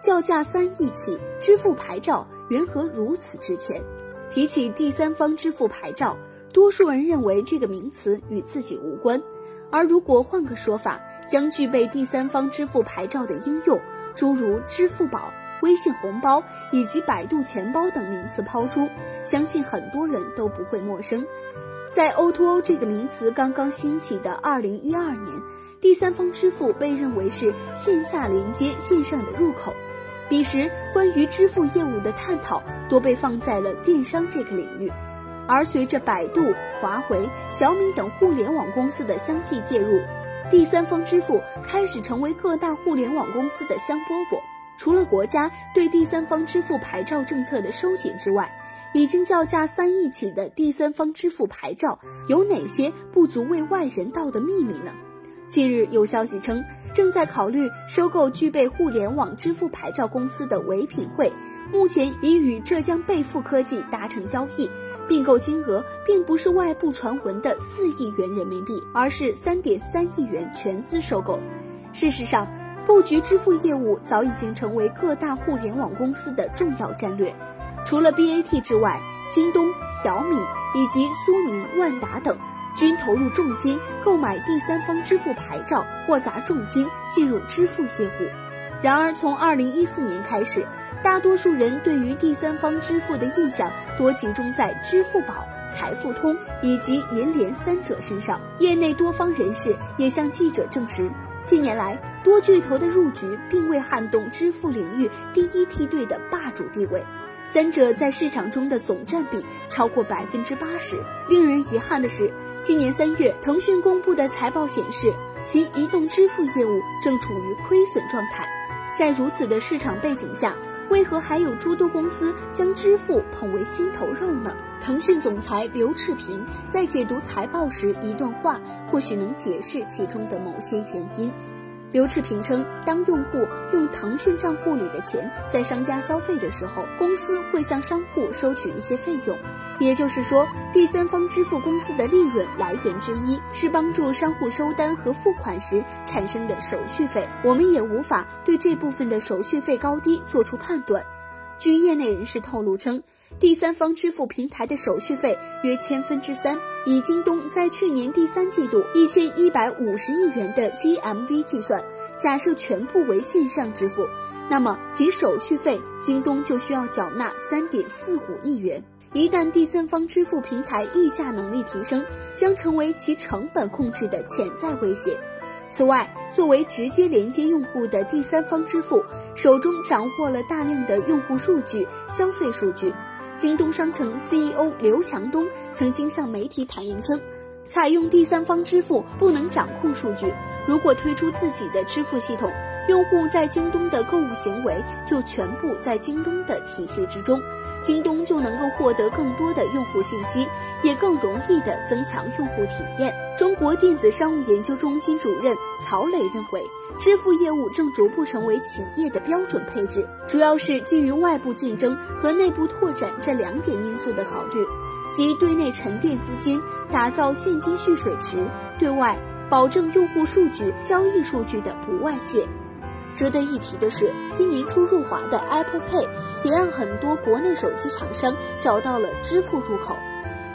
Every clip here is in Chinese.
叫价三亿起支付牌照缘何如此值钱？提起第三方支付牌照，多数人认为这个名词与自己无关，而如果换个说法，将具备第三方支付牌照的应用，诸如支付宝、微信红包以及百度钱包等名词抛出，相信很多人都不会陌生。在 O2O 这个名词刚刚兴起的二零一二年。第三方支付被认为是线下连接线上的入口，彼时关于支付业务的探讨多被放在了电商这个领域，而随着百度、华为、小米等互联网公司的相继介入，第三方支付开始成为各大互联网公司的香饽饽。除了国家对第三方支付牌照政策的收紧之外，已经叫价三亿起的第三方支付牌照有哪些不足为外人道的秘密呢？近日有消息称，正在考虑收购具备互联网支付牌照公司的唯品会，目前已与浙江贝付科技达成交易，并购金额并不是外部传闻的四亿元人民币，而是三点三亿元全资收购。事实上，布局支付业务早已经成为各大互联网公司的重要战略。除了 BAT 之外，京东、小米以及苏宁、万达等。均投入重金购买第三方支付牌照，或砸重金进入支付业务。然而，从二零一四年开始，大多数人对于第三方支付的印象多集中在支付宝、财付通以及银联三者身上。业内多方人士也向记者证实，近年来多巨头的入局并未撼动支付领域第一梯队的霸主地位，三者在市场中的总占比超过百分之八十。令人遗憾的是。今年三月，腾讯公布的财报显示，其移动支付业务正处于亏损状态。在如此的市场背景下，为何还有诸多公司将支付捧为心头肉呢？腾讯总裁刘炽平在解读财报时一段话，或许能解释其中的某些原因。刘炽平称，当用户用腾讯账户里的钱在商家消费的时候，公司会向商户收取一些费用。也就是说，第三方支付公司的利润来源之一是帮助商户收单和付款时产生的手续费。我们也无法对这部分的手续费高低做出判断。据业内人士透露称，第三方支付平台的手续费约千分之三。以京东在去年第三季度一千一百五十亿元的 GMV 计算，假设全部为线上支付，那么仅手续费，京东就需要缴纳三点四五亿元。一旦第三方支付平台议价能力提升，将成为其成本控制的潜在威胁。此外，作为直接连接用户的第三方支付，手中掌握了大量的用户数据、消费数据。京东商城 CEO 刘强东曾经向媒体坦言称，采用第三方支付不能掌控数据，如果推出自己的支付系统，用户在京东的购物行为就全部在京东的体系之中，京东就能够获得更多的用户信息，也更容易的增强用户体验。中国电子商务研究中心主任曹磊认为。支付业务正逐步成为企业的标准配置，主要是基于外部竞争和内部拓展这两点因素的考虑，即对内沉淀资金，打造现金蓄水池；对外保证用户数据、交易数据的不外泄。值得一提的是，今年初入华的 Apple Pay 也让很多国内手机厂商找到了支付入口。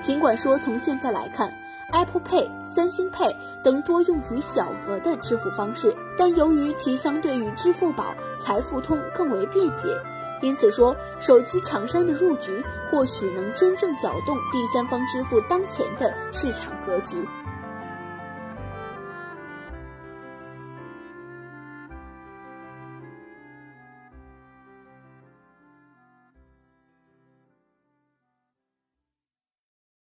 尽管说从现在来看，Apple Pay、三星 Pay 等多用于小额的支付方式，但由于其相对于支付宝、财付通更为便捷，因此说手机厂商的入局或许能真正搅动第三方支付当前的市场格局。